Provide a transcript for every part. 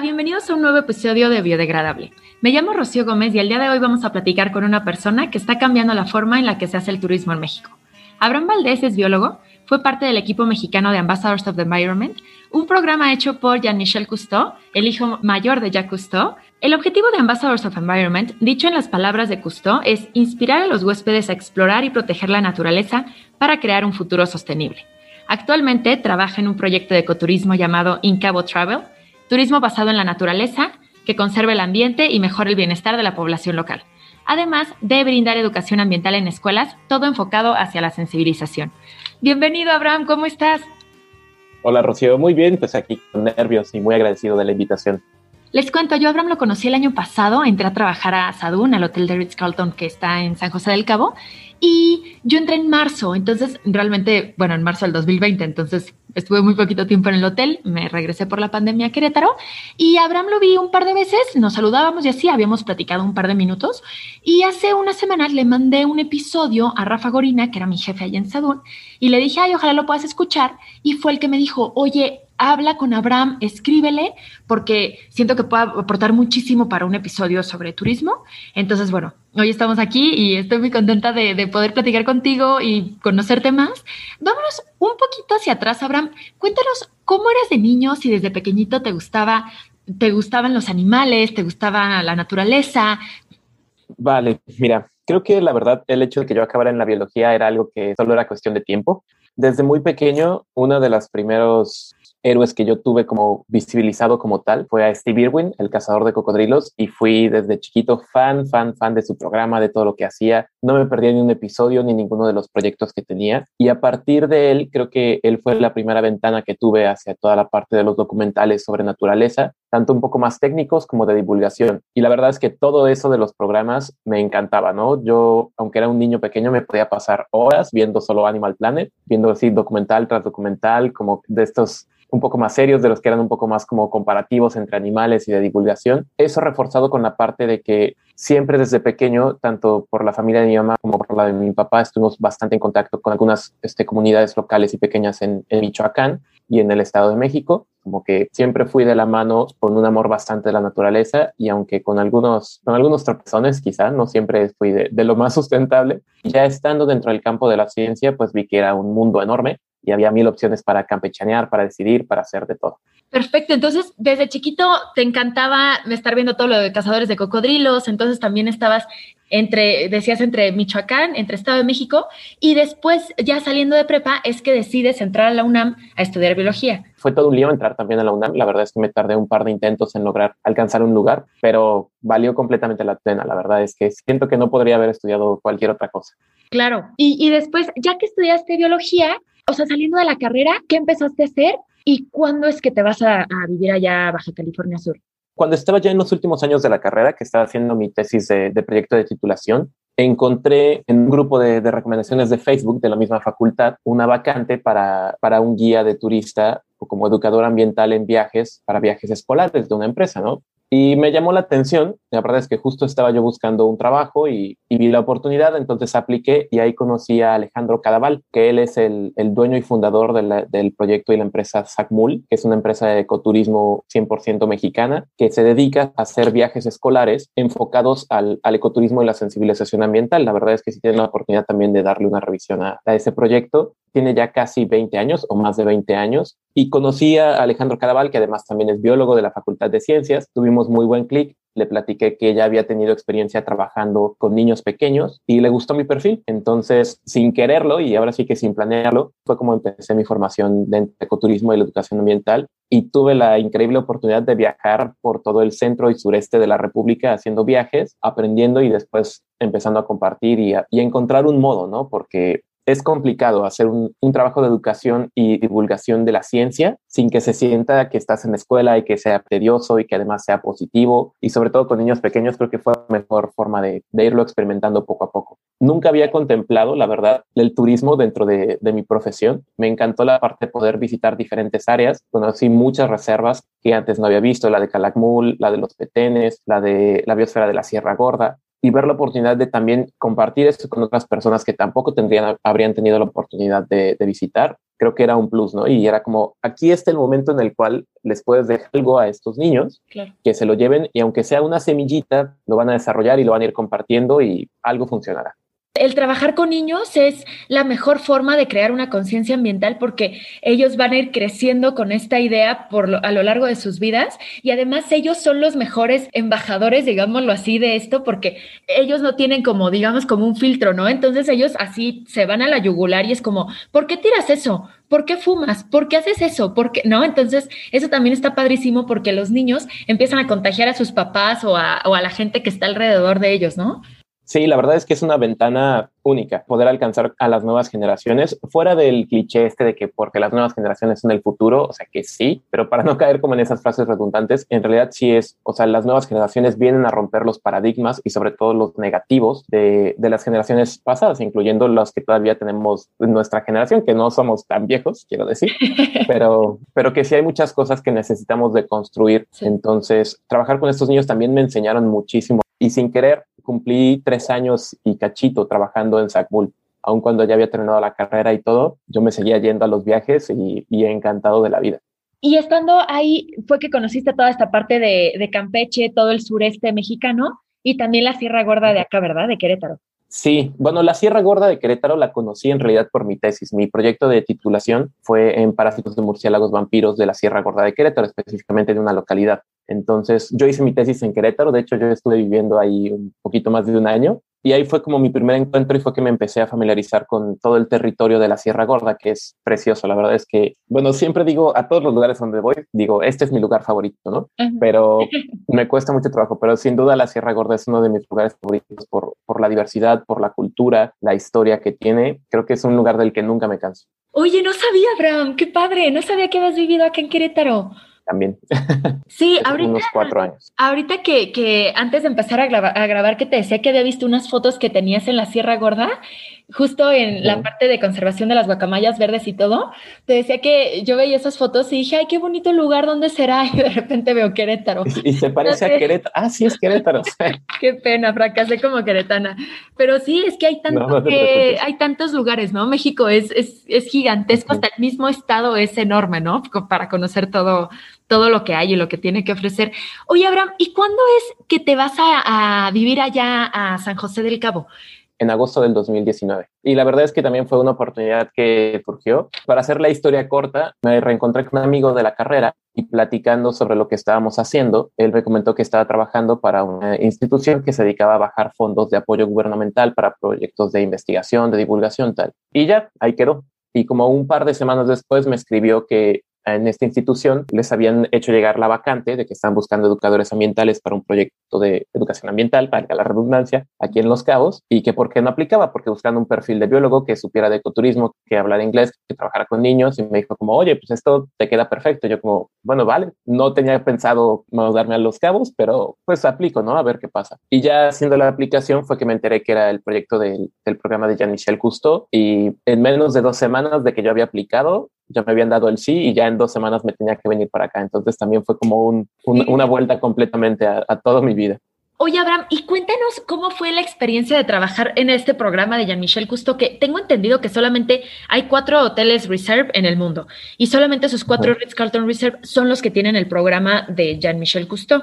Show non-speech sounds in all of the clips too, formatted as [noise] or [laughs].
Bienvenidos a un nuevo episodio de Biodegradable. Me llamo Rocío Gómez y el día de hoy vamos a platicar con una persona que está cambiando la forma en la que se hace el turismo en México. Abraham Valdés es biólogo, fue parte del equipo mexicano de Ambassadors of the Environment, un programa hecho por Jean-Michel Cousteau, el hijo mayor de Jacques Cousteau. El objetivo de Ambassadors of Environment, dicho en las palabras de Cousteau, es inspirar a los huéspedes a explorar y proteger la naturaleza para crear un futuro sostenible. Actualmente trabaja en un proyecto de ecoturismo llamado Incabo Travel, turismo basado en la naturaleza, que conserve el ambiente y mejore el bienestar de la población local. Además de brindar educación ambiental en escuelas, todo enfocado hacia la sensibilización. Bienvenido, Abraham, ¿cómo estás? Hola, Rocío, muy bien, pues aquí con nervios y muy agradecido de la invitación. Les cuento, yo Abraham lo conocí el año pasado, entré a trabajar a Sadun, al hotel de Ritz-Carlton que está en San José del Cabo, y yo entré en marzo, entonces realmente, bueno, en marzo del 2020, entonces estuve muy poquito tiempo en el hotel, me regresé por la pandemia a Querétaro y Abraham lo vi un par de veces, nos saludábamos y así, habíamos platicado un par de minutos y hace unas semanas le mandé un episodio a Rafa Gorina, que era mi jefe allá en Sadun, y le dije, ay, ojalá lo puedas escuchar y fue el que me dijo, oye, habla con Abraham, escríbele, porque siento que puede aportar muchísimo para un episodio sobre turismo. Entonces, bueno, hoy estamos aquí y estoy muy contenta de, poder platicar contigo y conocerte más. Vámonos un poquito hacia atrás, Abraham. Cuéntanos cómo eras de niño, si desde pequeñito te gustaba, te gustaban los animales, te gustaba la naturaleza. Vale, mira, creo que la verdad el hecho de que yo acabara en la biología era algo que solo era cuestión de tiempo. Desde muy pequeño, uno de los primeros héroes que yo tuve como visibilizado como tal fue a Steve Irwin, el cazador de cocodrilos, y fui desde chiquito fan, fan, fan de su programa, de todo lo que hacía. No me perdía ni un episodio ni ninguno de los proyectos que tenía. Y a partir de él, creo que él fue la primera ventana que tuve hacia toda la parte de los documentales sobre naturaleza, tanto un poco más técnicos como de divulgación. Y la verdad es que todo eso de los programas me encantaba, ¿no? Yo, aunque era un niño pequeño, me podía pasar horas viendo solo Animal Planet, viendo así documental tras documental, como de estos un poco más serios, de los que eran un poco más como comparativos entre animales y de divulgación. Eso reforzado con la parte de que siempre desde pequeño, tanto por la familia de mi mamá como por la de mi papá, estuvimos bastante en contacto con algunas este, comunidades locales y pequeñas en, Michoacán y en el Estado de México. Como que siempre fui de la mano con un amor bastante de la naturaleza y aunque con algunos, con algunos tropezones quizá, no siempre fui de, de lo más sustentable, ya estando dentro del campo de la ciencia, pues vi que era un mundo enorme y había mil opciones para campechanear, para decidir, para hacer de todo. Perfecto, entonces desde chiquito te encantaba estar viendo todo lo de cazadores de cocodrilos, entonces también estabas entre, decías, entre Michoacán, entre Estado de México, y después ya saliendo de prepa es que decides entrar a la UNAM a estudiar biología. Fue todo un lío entrar también a la UNAM, la verdad es que me tardé un par de intentos en lograr alcanzar un lugar, pero valió completamente la pena, la verdad es que siento que no podría haber estudiado cualquier otra cosa. Claro, y, y después, ya que estudiaste biología, o sea, saliendo de la carrera, ¿qué empezaste a hacer y cuándo es que te vas a, vivir allá a Baja California Sur? Cuando estaba ya en los últimos años de la carrera, que estaba haciendo mi tesis de, proyecto de titulación, encontré en un grupo de, recomendaciones de Facebook de la misma facultad una vacante para, para un guía de turista o como educador ambiental en viajes para viajes escolares de una empresa, ¿no? Y me llamó la atención, la verdad es que justo estaba yo buscando un trabajo y, vi la oportunidad, entonces apliqué y ahí conocí a Alejandro Cadaval, que él es el, dueño y fundador del proyecto y la empresa SACMUL, que es una empresa de ecoturismo 100% mexicana, que se dedica a hacer viajes escolares enfocados al, ecoturismo y la sensibilización ambiental. La verdad es que si tienen la oportunidad también de darle una revisión a, a ese proyecto, tiene ya casi 20 años o más de 20 años y conocí a Alejandro Cadaval, que además también es biólogo de la Facultad de Ciencias. Tuvimos muy buen clic. Le platiqué que ya había tenido experiencia trabajando con niños pequeños y le gustó mi perfil. Entonces, sin quererlo y ahora sí que sin planearlo, fue como empecé mi formación de ecoturismo y la educación ambiental y tuve la increíble oportunidad de viajar por todo el centro y sureste de la República haciendo viajes, aprendiendo y después empezando a compartir y y encontrar un modo, ¿no? Porque es complicado hacer un, trabajo de educación y divulgación de la ciencia sin que se sienta que estás en la escuela y que sea tedioso y que además sea positivo. Y sobre todo con niños pequeños creo que fue la mejor forma de, irlo experimentando poco a poco. Nunca había contemplado, la verdad, el turismo dentro de, de mi profesión. Me encantó la parte de poder visitar diferentes áreas. Conocí muchas reservas que antes no había visto, la de Calakmul, la de los Petenes, la de la biosfera de la Sierra Gorda y ver la oportunidad de también compartir esto con otras personas que tampoco tendrían, habrían tenido la oportunidad de, visitar, creo que era un plus, ¿no? Y era como, aquí está el momento en el cual les puedes dejar algo a estos niños, que se lo lleven y aunque sea una semillita, lo van a desarrollar y lo van a ir compartiendo y algo funcionará el trabajar con niños es la mejor forma de crear una conciencia ambiental porque ellos van a ir creciendo con esta idea a lo largo de sus vidas y además ellos son los mejores embajadores, digámoslo así, de esto porque ellos no tienen como, digamos, como un filtro, ¿no? Entonces ellos así se van a la yugular y es como, ¿por qué tiras eso? ¿Por qué fumas? ¿Por qué haces eso? ¿Por qué? ¿No? Entonces, eso también está padrísimo porque los niños empiezan a contagiar a sus papás o a la gente que está alrededor de ellos, ¿no? Sí, la verdad es que es una ventana única, poder alcanzar a las nuevas generaciones, fuera del cliché este de que porque las nuevas generaciones son el futuro, o sea que sí, pero para no caer como en esas frases redundantes, en realidad sí es, o sea, las nuevas generaciones vienen a romper los paradigmas y sobre todo los negativos de, de las generaciones pasadas, incluyendo los que todavía tenemos en nuestra generación, que no somos tan viejos, quiero decir, [laughs] pero, pero que sí hay muchas cosas que necesitamos de construir. Entonces, trabajar con estos niños también me enseñaron muchísimo y sin querer cumplí tres años y cachito trabajando en SACBUL. Aun cuando ya había terminado la carrera y todo, yo me seguía yendo a los viajes y, encantado de la vida. Y estando ahí fue que conociste toda esta parte de, de, Campeche, todo el sureste mexicano y también la Sierra Gorda de acá, ¿verdad? De Querétaro. Sí, bueno, la Sierra Gorda de Querétaro la conocí en realidad por mi tesis. Mi proyecto de titulación fue en parásitos de murciélagos vampiros de la Sierra Gorda de Querétaro, específicamente de una localidad. Entonces, yo hice mi tesis en Querétaro, de hecho yo estuve viviendo ahí un poquito más de un año y ahí fue como mi primer encuentro y fue que me empecé a familiarizar con todo el territorio de la Sierra Gorda, que es precioso. La verdad es que, bueno, siempre digo a todos los lugares donde voy, digo, este es mi lugar favorito, ¿no? Pero [laughs] me cuesta mucho trabajo, pero sin duda la Sierra Gorda es uno de mis lugares favoritos por, por la diversidad, por la cultura, la historia que tiene. Creo que es un lugar del que nunca me canso. Oye, no sabía, Abraham, qué padre, no sabía que habías vivido acá en Querétaro también. [laughs] Sí, ahorita. Unos cuatro años. Ahorita que, que antes de empezar a grabar, a grabar, que te decía que había visto unas fotos que tenías en la Sierra Gorda, justo en la parte de conservación de las guacamayas verdes y todo, te decía que yo veía esas fotos y dije, ay, qué bonito lugar, ¿dónde será? [laughs] Y de repente veo Querétaro. Y, se parece a Querétaro. Ah, sí, es Querétaro. [laughs] qué pena, fracasé como queretana. Pero sí, es que hay, tanto que, hay tantos lugares, ¿no? México es, es, es gigantesco, hasta el mismo estado es enorme, ¿no? Para conocer todo, todo lo que hay y lo que tiene que ofrecer. Oye, Abraham, ¿y cuándo es que te vas a, a vivir allá a San José del Cabo? En agosto del 2019. Y la verdad es que también fue una oportunidad que surgió. Para hacer la historia corta, me reencontré con un amigo de la carrera y platicando sobre lo que estábamos haciendo, él me comentó que estaba trabajando para una institución que se dedicaba a bajar fondos de apoyo gubernamental para proyectos de investigación, de divulgación, tal. Y ya, ahí quedó. Y como un par de semanas después me escribió que en esta institución les habían hecho llegar la vacante de que están buscando educadores ambientales para un proyecto de educación ambiental, para la redundancia, aquí en Los Cabos, y que por qué no aplicaba, porque buscando un perfil de biólogo que supiera de ecoturismo, que hablara inglés, que trabajara con niños, y me dijo como, oye, pues esto te queda perfecto. Yo como, bueno, vale, no tenía pensado mudarme a Los Cabos, pero pues aplico, ¿no? A ver qué pasa. Y ya haciendo la aplicación fue que me enteré que era el proyecto del, del programa de Jean-Michel Cousteau, y en menos de dos semanas de que yo había aplicado, ya me habían dado el sí y ya en dos semanas me tenía que venir para acá. Entonces también fue como una vuelta completamente a, toda mi vida. Oye, Abraham, y cuéntanos cómo fue la experiencia de trabajar en este programa de Jean-Michel Cousteau, que tengo entendido que solamente hay cuatro hoteles Reserve en el mundo y solamente esos cuatro Ritz-Carlton Reserve son los que tienen el programa de Jean-Michel Cousteau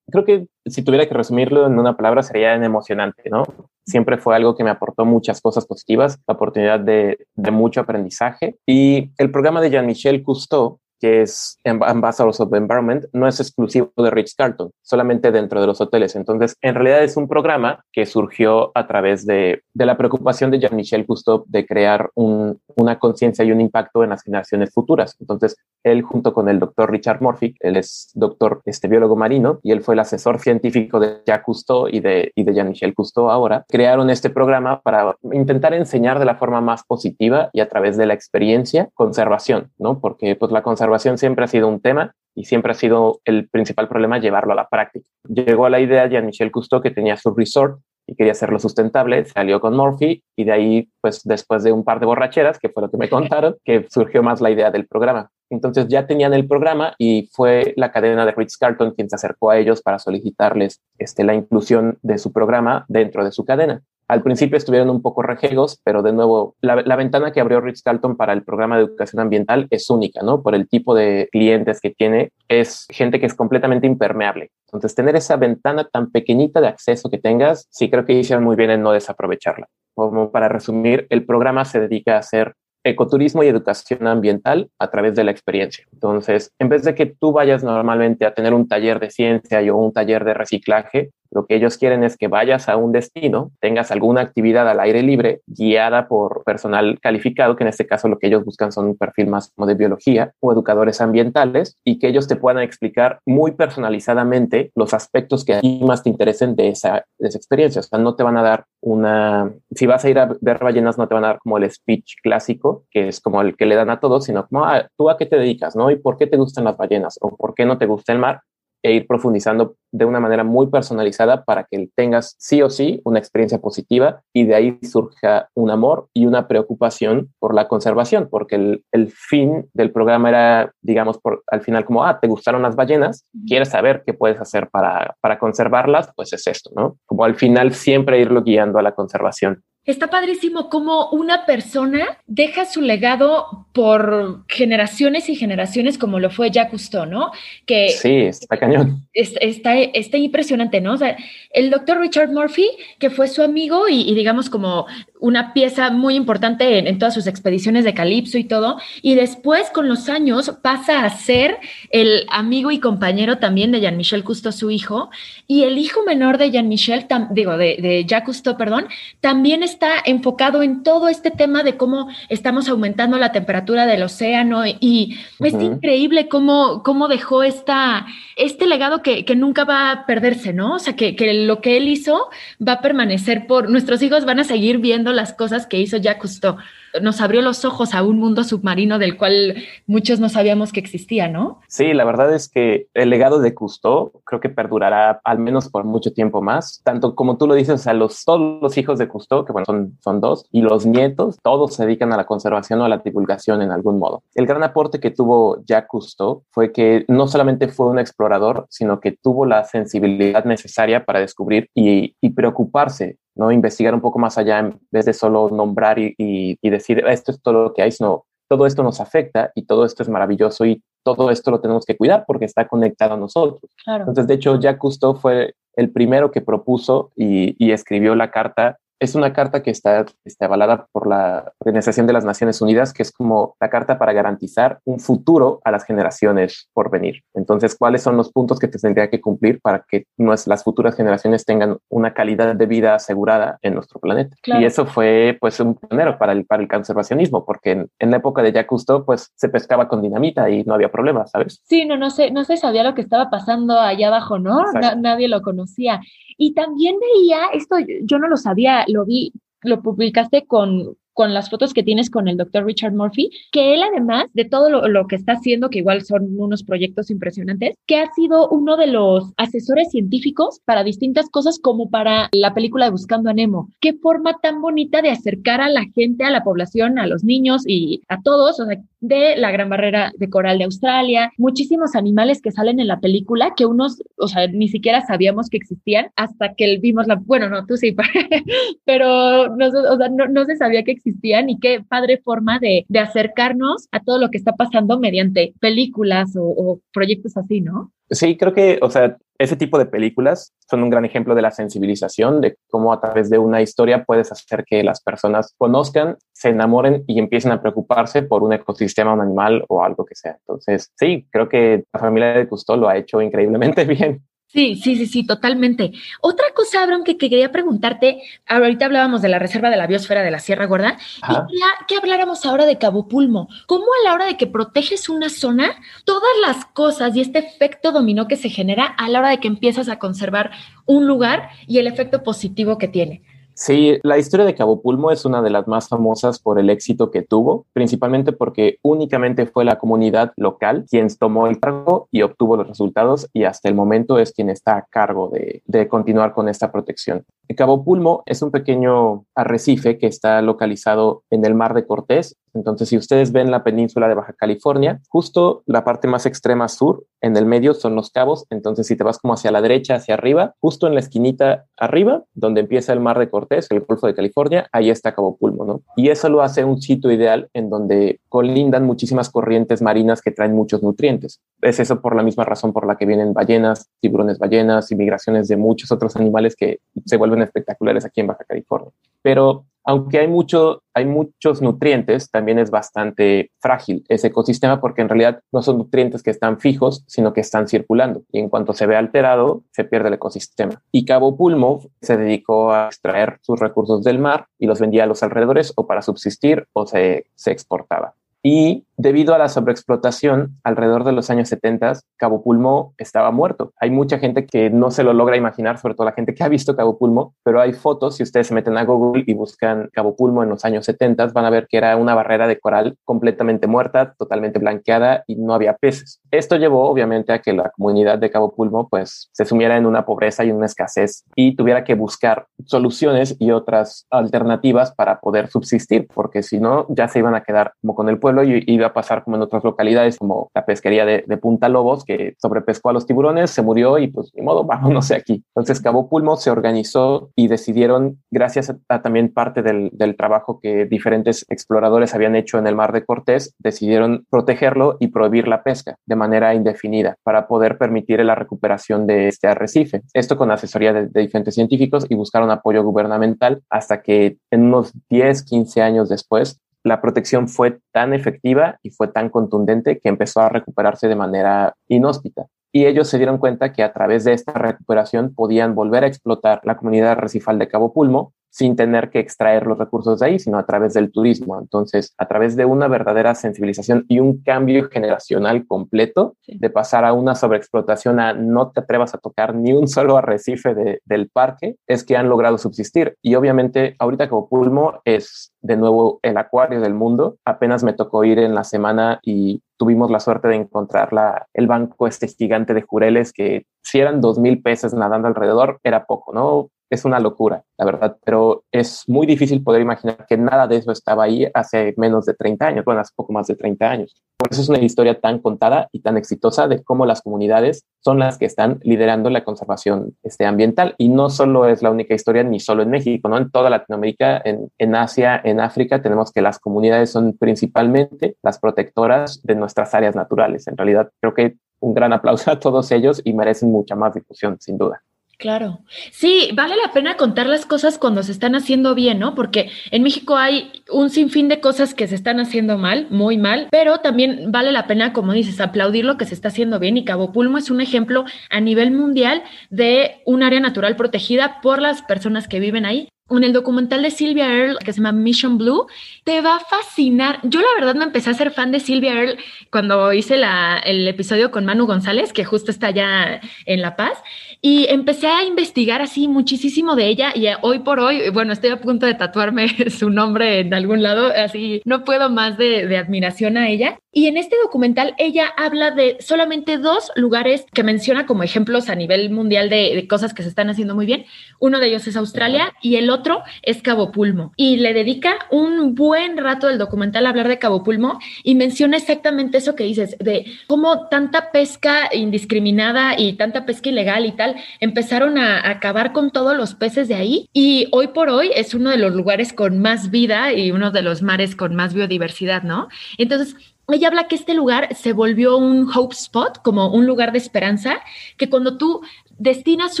creo que si tuviera que resumirlo en una palabra sería emocionante, ¿no? Siempre fue algo que me aportó muchas cosas positivas, la oportunidad de, de mucho aprendizaje. Y el programa de Jean-Michel Cousteau que es Ambassadors of the Environment, no es exclusivo de Rich Carlton, solamente dentro de los hoteles. Entonces, en realidad es un programa que surgió a través de, de la preocupación de Jean-Michel Cousteau de crear un, una conciencia y un impacto en las generaciones futuras. Entonces, él junto con el doctor Richard Murphy, él es doctor, este biólogo marino, y él fue el asesor científico de Jacques Cousteau y de, y de Jean-Michel Cousteau ahora, crearon este programa para intentar enseñar de la forma más positiva y a través de la experiencia conservación, ¿no? Porque pues la conservación siempre ha sido un tema y siempre ha sido el principal problema llevarlo a la práctica. Llegó a la idea Jean-Michel Cousteau que tenía su resort y quería hacerlo sustentable, salió con Morphy y de ahí, pues después de un par de borracheras, que fue lo que me [laughs] contaron, que surgió más la idea del programa. Entonces ya tenían el programa y fue la cadena de Ritz Carlton quien se acercó a ellos para solicitarles este, la inclusión de su programa dentro de su cadena. Al principio estuvieron un poco rejegos, pero de nuevo, la, ventana que abrió Ritz Carlton para el programa de educación ambiental es única, ¿no? Por el tipo de clientes que tiene, es gente que es completamente impermeable. Entonces, tener esa ventana tan pequeñita de acceso que tengas, sí creo que hicieron muy bien en no desaprovecharla. Como para resumir, el programa se dedica a hacer ecoturismo y educación ambiental a través de la experiencia. Entonces, en vez de que tú vayas normalmente a tener un taller de ciencia o un taller de reciclaje, lo que ellos quieren es que vayas a un destino, tengas alguna actividad al aire libre guiada por personal calificado, que en este caso lo que ellos buscan son un perfil más como de biología o educadores ambientales y que ellos te puedan explicar muy personalizadamente los aspectos que a más te interesen de esa, de esa experiencia. O sea, no te van a dar una, si vas a ir a ver ballenas, no te van a dar como el speech clásico, que es como el que le dan a todos, sino como, ah, tú a qué te dedicas, ¿no? ¿Y por qué te gustan las ballenas? ¿O por qué no te gusta el mar? E ir profundizando de una manera muy personalizada para que tengas sí o sí una experiencia positiva y de ahí surja un amor y una preocupación por la conservación, porque el, el fin del programa era, digamos, por, al final como, ah, ¿te gustaron las ballenas? ¿Quieres saber qué puedes hacer para, para conservarlas? Pues es esto, ¿no? Como al final siempre irlo guiando a la conservación. Está padrísimo cómo una persona deja su legado por generaciones y generaciones, como lo fue Jacques Cousteau, ¿no? Que sí, está cañón. está, está, impresionante, ¿no? O sea, el doctor Richard Murphy, que fue su amigo y, digamos como una pieza muy importante en, todas sus expediciones de Calipso y todo, y después con los años pasa a ser el amigo y compañero también de Jean-Michel Cousteau, su hijo, y el hijo menor de Jean-Michel, digo, de, de Jacques Cousteau, perdón, también es está enfocado en todo este tema de cómo estamos aumentando la temperatura del océano y es increíble cómo, cómo dejó esta, este legado que, nunca va a perderse, ¿no? O sea, que, lo que él hizo va a permanecer por, nuestros hijos van a seguir viendo las cosas que hizo Jacques Cousteau nos abrió los ojos a un mundo submarino del cual muchos no sabíamos que existía, ¿no? Sí, la verdad es que el legado de Cousteau creo que perdurará al menos por mucho tiempo más, tanto como tú lo dices, a los, todos los hijos de Cousteau, que bueno, son, son dos, y los nietos, todos se dedican a la conservación o a la divulgación en algún modo. El gran aporte que tuvo Jacques Cousteau fue que no solamente fue un explorador, sino que tuvo la sensibilidad necesaria para descubrir y preocuparse ¿no? Investigar un poco más allá en vez de solo nombrar y, decir esto es todo lo que hay, sino todo esto nos afecta y todo esto es maravilloso y todo esto lo tenemos que cuidar porque está conectado a nosotros. Entonces, de hecho, Jacques Cousteau fue el primero que propuso y, y escribió la carta es una carta que está, está, avalada por la Organización de las Naciones Unidas, que es como la carta para garantizar un futuro a las generaciones por venir. Entonces, ¿cuáles son los puntos que te tendría que cumplir para que las futuras generaciones tengan una calidad de vida asegurada en nuestro planeta? Y eso fue pues un pionero para el, para el conservacionismo, porque en, la época de Jacques Cousteau, pues se pescaba con dinamita y no había problema, ¿sabes? Sí, no, no sé, no se sabía lo que estaba pasando allá abajo, ¿no? nadie lo conocía. Y también veía, esto yo no lo sabía, lo vi, lo publicaste con, con las fotos que tienes con el doctor Richard Murphy, que él además de todo lo, que está haciendo, que igual son unos proyectos impresionantes, que ha sido uno de los asesores científicos para distintas cosas como para la película de Buscando a Nemo. Qué forma tan bonita de acercar a la gente, a la población, a los niños y a todos, o sea, de la Gran Barrera de Coral de Australia, muchísimos animales que salen en la película que unos, o sea, ni siquiera sabíamos que existían hasta que vimos la, bueno, no, tú sí, [laughs] pero no, o sea, no, no se sabía que existían y qué padre forma de, de acercarnos a todo lo que está pasando mediante películas o, o proyectos así, ¿no? Sí, creo que, o sea, ese tipo de películas son un gran ejemplo de la sensibilización, de cómo a través de una historia puedes hacer que las personas conozcan, se enamoren y empiecen a preocuparse por un ecosistema, un animal o algo que sea. Entonces, sí, creo que la familia de Cousteau lo ha hecho increíblemente [laughs] bien. Sí, sí, sí, sí, totalmente. Otra cosa, Abraham, que, quería preguntarte, ahorita hablábamos de la reserva de la biosfera de la Sierra Gorda, y quería que habláramos ahora de Cabo Pulmo. ¿Cómo a la hora de que proteges una zona, todas las cosas y este efecto dominó que se genera a la hora de que empiezas a conservar un lugar y el efecto positivo que tiene? Sí, la historia de Cabo Pulmo es una de las más famosas por el éxito que tuvo, principalmente porque únicamente fue la comunidad local quien tomó el cargo y obtuvo los resultados y hasta el momento es quien está a cargo de, continuar con esta protección. Cabo Pulmo es un pequeño arrecife que está localizado en el mar de Cortés. Entonces, si ustedes ven la península de Baja California, justo la parte más extrema sur, en el medio son los cabos. Entonces, si te vas como hacia la derecha, hacia arriba, justo en la esquinita arriba, donde empieza el mar de Cortés, el Golfo de California, ahí está Cabo Pulmo, ¿no? Y eso lo hace un sitio ideal en donde colindan muchísimas corrientes marinas que traen muchos nutrientes. Es eso por la misma razón por la que vienen ballenas, tiburones ballenas y migraciones de muchos otros animales que se vuelven espectaculares aquí en Baja California. Pero aunque hay, mucho, hay muchos nutrientes, también es bastante frágil ese ecosistema porque en realidad no son nutrientes que están fijos, sino que están circulando. Y en cuanto se ve alterado, se pierde el ecosistema. Y Cabo Pulmo se dedicó a extraer sus recursos del mar y los vendía a los alrededores o para subsistir o se exportaba. Y debido a la sobreexplotación, alrededor de los años 70, Cabo Pulmo estaba muerto. Hay mucha gente que no se lo logra imaginar, sobre todo la gente que ha visto Cabo Pulmo, pero hay fotos, si ustedes se meten a Google y buscan Cabo Pulmo en los años 70, van a ver que era una barrera de coral completamente muerta, totalmente blanqueada y no había peces. Esto llevó obviamente a que la comunidad de Cabo Pulmo pues se sumiera en una pobreza y una escasez y tuviera que buscar soluciones y otras alternativas para poder subsistir, porque si no ya se iban a quedar como con el pueblo y iba a pasar como en otras localidades, como la pesquería de, Punta Lobos, que sobrepescó a los tiburones, se murió y pues ni modo, [laughs] vámonos de aquí. Entonces Cabo Pulmo se organizó y decidieron, gracias a, también parte del, del, trabajo que diferentes exploradores habían hecho en el mar de Cortés, decidieron protegerlo y prohibir la pesca de manera indefinida para poder permitir la recuperación de este arrecife. Esto con asesoría de, de diferentes científicos y buscaron apoyo gubernamental hasta que en unos 10, 15 años después la protección fue tan efectiva y fue tan contundente que empezó a recuperarse de manera inhóspita. Y ellos se dieron cuenta que a través de esta recuperación podían volver a explotar la comunidad recifal de Cabo Pulmo sin tener que extraer los recursos de ahí, sino a través del turismo. Entonces, a través de una verdadera sensibilización y un cambio generacional completo, de pasar a una sobreexplotación a no te atrevas a tocar ni un solo arrecife del parque, es que han logrado subsistir. Y obviamente, ahorita como Pulmo es de nuevo el acuario del mundo. Apenas me tocó ir en la semana y tuvimos la suerte de encontrar la, el banco este gigante de jureles que si eran dos mil peces nadando alrededor, era poco, ¿no? Es una locura, la verdad, pero es muy difícil poder imaginar que nada de eso estaba ahí hace menos de 30 años, bueno, hace poco más de 30 años. Por eso es una historia tan contada y tan exitosa de cómo las comunidades son las que están liderando la conservación este, ambiental. Y no solo es la única historia, ni solo en México, ¿no? En toda Latinoamérica, en, en Asia, en África, tenemos que las comunidades son principalmente las protectoras de nuestras áreas naturales. En realidad, creo que un gran aplauso a todos ellos y merecen mucha más difusión, sin duda. Claro. Sí, vale la pena contar las cosas cuando se están haciendo bien, ¿no? Porque en México hay un sinfín de cosas que se están haciendo mal, muy mal, pero también vale la pena, como dices, aplaudir lo que se está haciendo bien. Y Cabo Pulmo es un ejemplo a nivel mundial de un área natural protegida por las personas que viven ahí en el documental de Sylvia Earle que se llama Mission Blue, te va a fascinar. Yo la verdad me empecé a ser fan de Sylvia Earle cuando hice la, el episodio con Manu González, que justo está allá en La Paz, y empecé a investigar así muchísimo de ella y hoy por hoy, bueno, estoy a punto de tatuarme [laughs] su nombre en algún lado, así no puedo más de, de admiración a ella. Y en este documental ella habla de solamente dos lugares que menciona como ejemplos a nivel mundial de, de cosas que se están haciendo muy bien. Uno de ellos es Australia y el otro es Cabo Pulmo. Y le dedica un buen rato del documental a hablar de Cabo Pulmo y menciona exactamente eso que dices, de cómo tanta pesca indiscriminada y tanta pesca ilegal y tal empezaron a acabar con todos los peces de ahí. Y hoy por hoy es uno de los lugares con más vida y uno de los mares con más biodiversidad, ¿no? Entonces, ella habla que este lugar se volvió un hope spot, como un lugar de esperanza, que cuando tú destinas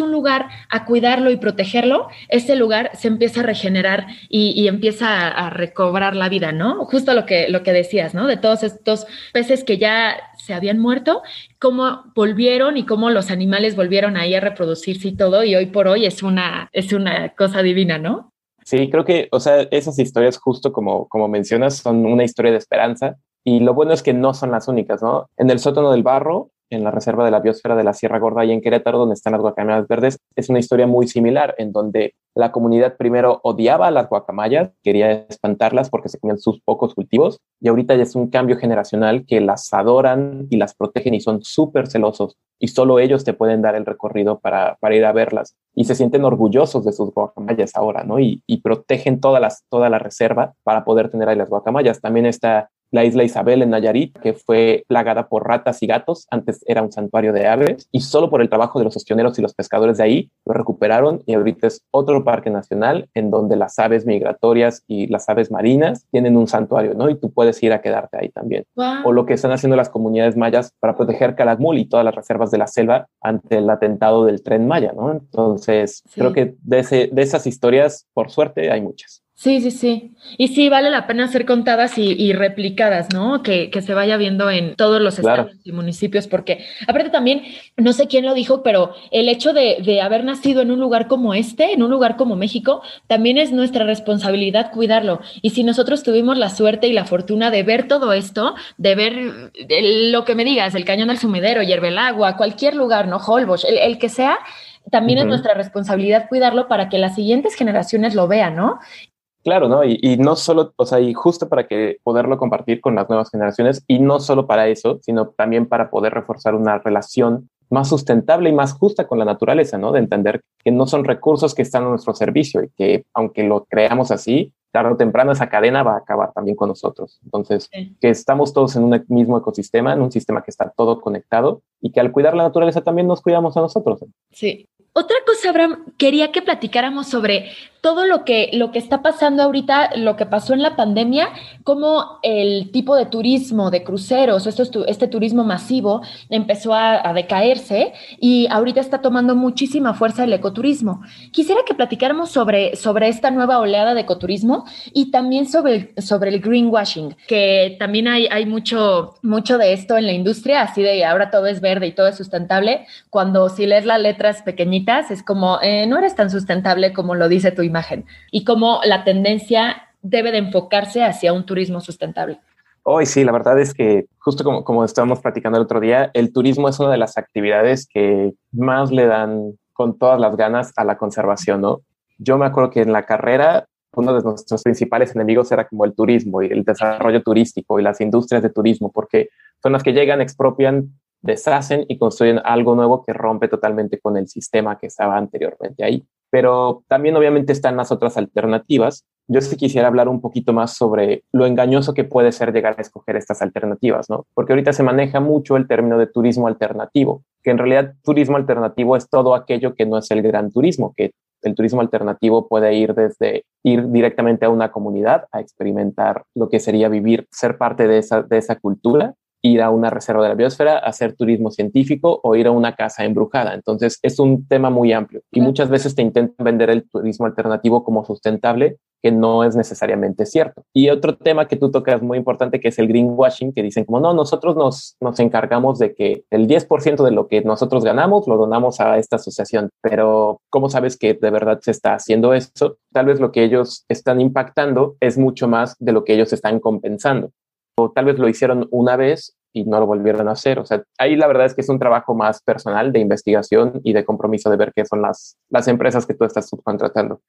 un lugar a cuidarlo y protegerlo, ese lugar se empieza a regenerar y, empieza a, recobrar la vida, ¿no? Justo lo que, lo que decías, ¿no? De todos estos peces que ya se habían muerto, cómo volvieron y cómo los animales volvieron ahí a reproducirse y todo, y hoy por hoy es una, es una cosa divina, ¿no? Sí, creo que, o sea, esas historias, justo como, como mencionas, son una historia de esperanza. Y lo bueno es que no son las únicas, ¿no? En el sótano del barro en la Reserva de la Biosfera de la Sierra Gorda y en Querétaro, donde están las guacamayas verdes, es una historia muy similar, en donde la comunidad primero odiaba a las guacamayas, quería espantarlas porque se comían sus pocos cultivos y ahorita ya es un cambio generacional que las adoran y las protegen y son súper celosos y solo ellos te pueden dar el recorrido para, para, ir a verlas y se sienten orgullosos de sus guacamayas ahora, ¿no? Y, y protegen toda, las, toda la reserva para poder tener ahí las guacamayas. También está la isla Isabel en Nayarit, que fue plagada por ratas y gatos, antes era un santuario de aves, y solo por el trabajo de los ostioneros y los pescadores de ahí lo recuperaron y ahorita es otro parque nacional en donde las aves migratorias y las aves marinas tienen un santuario, ¿no? Y tú puedes ir a quedarte ahí también. O lo que están haciendo las comunidades mayas para proteger Calakmul y todas las reservas de la selva ante el atentado del tren maya, ¿no? Entonces, creo que de, ese, de esas historias, por suerte, hay muchas. Sí, sí, sí. Y sí, vale la pena ser contadas y, replicadas, ¿no? Que, se vaya viendo en todos los estados y municipios, porque aparte también, no sé quién lo dijo, pero el hecho de, de, haber nacido en un lugar como este, en un lugar como México, también es nuestra responsabilidad cuidarlo. Y si nosotros tuvimos la suerte y la fortuna de ver todo esto, de ver lo que me digas, el cañón del sumidero, hierve el agua, cualquier lugar, ¿no? Holbox, el, que sea, también es nuestra responsabilidad cuidarlo para que las siguientes generaciones lo vean, ¿no? Claro, ¿no? Y, no solo, o sea, y justo para que poderlo compartir con las nuevas generaciones, y no solo para eso, sino también para poder reforzar una relación más sustentable y más justa con la naturaleza, ¿no? De entender que no son recursos que están a nuestro servicio y que aunque lo creamos así, tarde o temprano esa cadena va a acabar también con nosotros. Entonces, que estamos todos en un mismo ecosistema, en un sistema que está todo conectado y que al cuidar la naturaleza también nos cuidamos a nosotros. Sí, otra cosa, Abraham, quería que platicáramos sobre todo lo que, lo que está pasando ahorita, lo que pasó en la pandemia, cómo el tipo de turismo, de cruceros, esto, este turismo masivo empezó a, decaerse y ahorita está tomando muchísima fuerza el ecoturismo. Quisiera que platicáramos sobre, sobre esta nueva oleada de ecoturismo y también sobre sobre el greenwashing, que también hay, hay mucho, mucho de esto en la industria, así de ahora todo es verde y todo es sustentable, cuando si lees las letras pequeñitas, es como, eh, no eres tan sustentable como lo dice tu imagen y como la tendencia debe de enfocarse hacia un turismo sustentable. Hoy sí, la verdad es que justo como, como estábamos platicando el otro día, el turismo es una de las actividades que más le dan con todas las ganas a la conservación, ¿no? Yo me acuerdo que en la carrera uno de nuestros principales enemigos era como el turismo y el desarrollo turístico y las industrias de turismo, porque son las que llegan, expropian deshacen y construyen algo nuevo que rompe totalmente con el sistema que estaba anteriormente ahí. Pero también obviamente están las otras alternativas. Yo sí quisiera hablar un poquito más sobre lo engañoso que puede ser llegar a escoger estas alternativas, ¿no? Porque ahorita se maneja mucho el término de turismo alternativo, que en realidad turismo alternativo es todo aquello que no es el gran turismo, que el turismo alternativo puede ir desde ir directamente a una comunidad a experimentar lo que sería vivir, ser parte de esa, de esa cultura ir a una reserva de la biosfera, hacer turismo científico o ir a una casa embrujada. Entonces, es un tema muy amplio y muchas veces te intentan vender el turismo alternativo como sustentable, que no es necesariamente cierto. Y otro tema que tú tocas muy importante, que es el greenwashing, que dicen como, no, nosotros nos, nos encargamos de que el 10% de lo que nosotros ganamos lo donamos a esta asociación. Pero, ¿cómo sabes que de verdad se está haciendo eso? Tal vez lo que ellos están impactando es mucho más de lo que ellos están compensando o tal vez lo hicieron una vez y no lo volvieron a hacer. O sea, ahí la verdad es que es un trabajo más personal de investigación y de compromiso de ver qué son las, las empresas que tú estás subcontratando.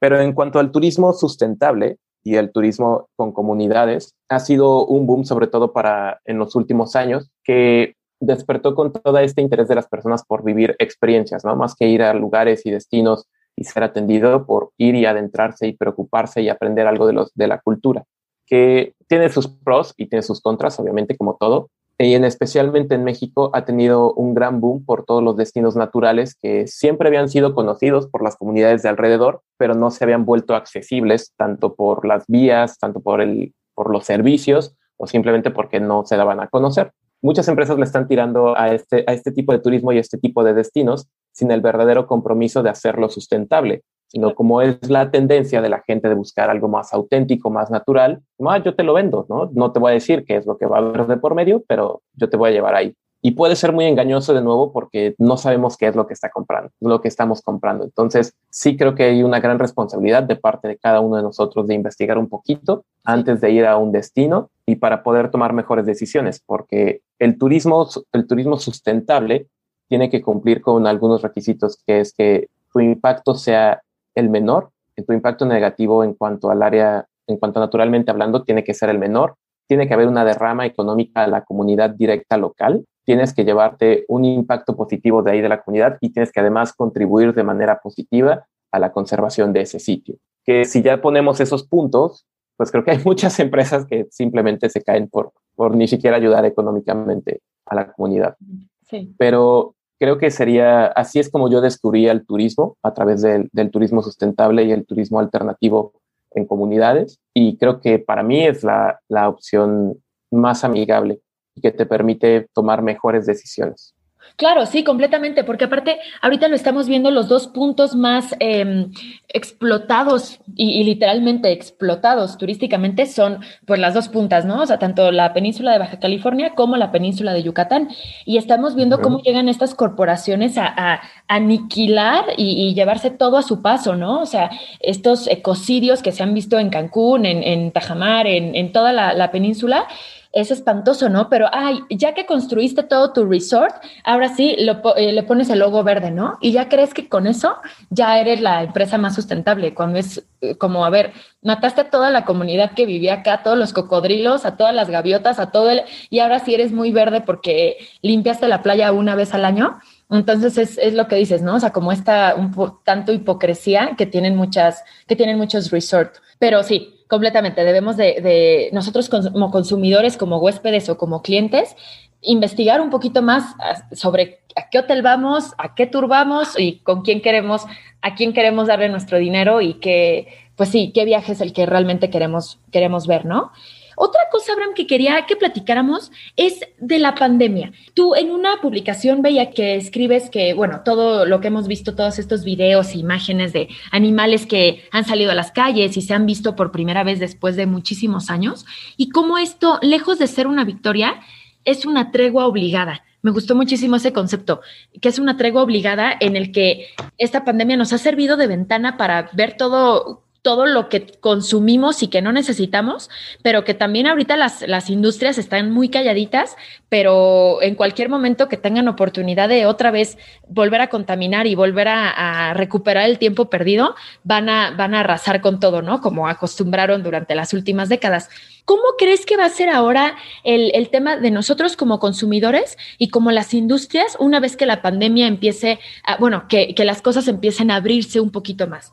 Pero en cuanto al turismo sustentable y el turismo con comunidades, ha sido un boom sobre todo para en los últimos años que despertó con todo este interés de las personas por vivir experiencias, ¿no? Más que ir a lugares y destinos y ser atendido por ir y adentrarse y preocuparse y aprender algo de, los, de la cultura que tiene sus pros y tiene sus contras, obviamente, como todo. Y en, especialmente en México ha tenido un gran boom por todos los destinos naturales que siempre habían sido conocidos por las comunidades de alrededor, pero no se habían vuelto accesibles tanto por las vías, tanto por, el, por los servicios o simplemente porque no se daban a conocer. Muchas empresas le están tirando a este, a este tipo de turismo y a este tipo de destinos sin el verdadero compromiso de hacerlo sustentable sino como es la tendencia de la gente de buscar algo más auténtico, más natural, ah, yo te lo vendo, ¿no? No te voy a decir qué es lo que va a haber de por medio, pero yo te voy a llevar ahí. Y puede ser muy engañoso de nuevo porque no sabemos qué es lo que está comprando, lo que estamos comprando. Entonces, sí creo que hay una gran responsabilidad de parte de cada uno de nosotros de investigar un poquito antes de ir a un destino y para poder tomar mejores decisiones, porque el turismo, el turismo sustentable tiene que cumplir con algunos requisitos, que es que su impacto sea el menor, tu impacto negativo en cuanto al área, en cuanto naturalmente hablando, tiene que ser el menor. Tiene que haber una derrama económica a la comunidad directa local. Tienes que llevarte un impacto positivo de ahí de la comunidad y tienes que además contribuir de manera positiva a la conservación de ese sitio. Que si ya ponemos esos puntos, pues creo que hay [laughs] muchas empresas que simplemente se caen por, por ni siquiera ayudar económicamente a la comunidad. Sí. Pero creo que sería, así es como yo descubría el turismo a través del, turismo sustentable y el turismo alternativo en comunidades. Y creo que para mí es la opción más amigable y que te permite tomar mejores decisiones. Claro, sí, completamente, porque aparte ahorita lo estamos viendo los dos puntos más em, explotados y, literalmente explotados turísticamente son pues las dos puntas, ¿no? O sea, tanto la península de Baja California como la península de Yucatán. Y estamos viendo cómo llegan estas corporaciones a, aniquilar y, llevarse todo a su paso, ¿no? O sea, estos ecocidios que se han visto en Cancún, en, Tajamar, en, toda la península es espantoso, ¿no? Pero, ay, ya que construiste todo tu resort, ahora sí eh, le pones el logo verde, ¿no? Y ya crees que con eso ya eres la empresa más sustentable, cuando es eh, como, a ver, mataste a toda la comunidad que vivía acá, a todos los cocodrilos, a todas las gaviotas, a todo el... Y ahora sí eres muy verde porque limpiaste la playa una vez al año. Entonces es, es, lo que dices, ¿no? O sea, como esta un tanto hipocresía que tienen muchas, que tienen muchos resorts. Pero sí, completamente. Debemos de, nosotros como consumidores, como huéspedes o como clientes, investigar un poquito más ah, sobre a qué hotel vamos, a qué tour vamos y con quién queremos, a quién queremos darle nuestro dinero y qué, pues sí, qué viaje es el que realmente queremos, queremos ver, ¿no? Otra cosa, Abraham, que quería que platicáramos es de la pandemia. Tú en una publicación veía que escribes que, bueno, todo lo que hemos visto, todos estos videos e imágenes de animales que han salido a las calles y se han visto por primera vez después de muchísimos años, y cómo esto, lejos de ser una victoria, es una tregua obligada. Me gustó muchísimo ese concepto, que es una tregua obligada en el que esta pandemia nos ha servido de ventana para ver todo todo lo que consumimos y que no necesitamos, pero que también ahorita las, las industrias están muy calladitas, pero en cualquier momento que tengan oportunidad de otra vez volver a contaminar y volver a, recuperar el tiempo perdido, van a, van a arrasar con todo, ¿no? Como acostumbraron durante las últimas décadas. ¿Cómo crees que va a ser ahora el, el, tema de nosotros como consumidores y como las industrias una vez que la pandemia empiece, a, bueno, que, que las cosas empiecen a abrirse un poquito más?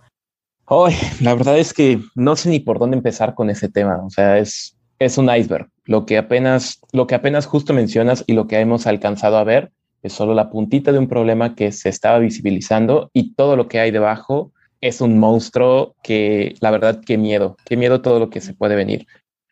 Hoy, la verdad es que no sé ni por dónde empezar con ese tema. O sea, es, es un iceberg. Lo que apenas, lo que apenas justo mencionas y lo que hemos alcanzado a ver es solo la puntita de un problema que se estaba visibilizando y todo lo que hay debajo es un monstruo que, la verdad, qué miedo, qué miedo todo lo que se puede venir.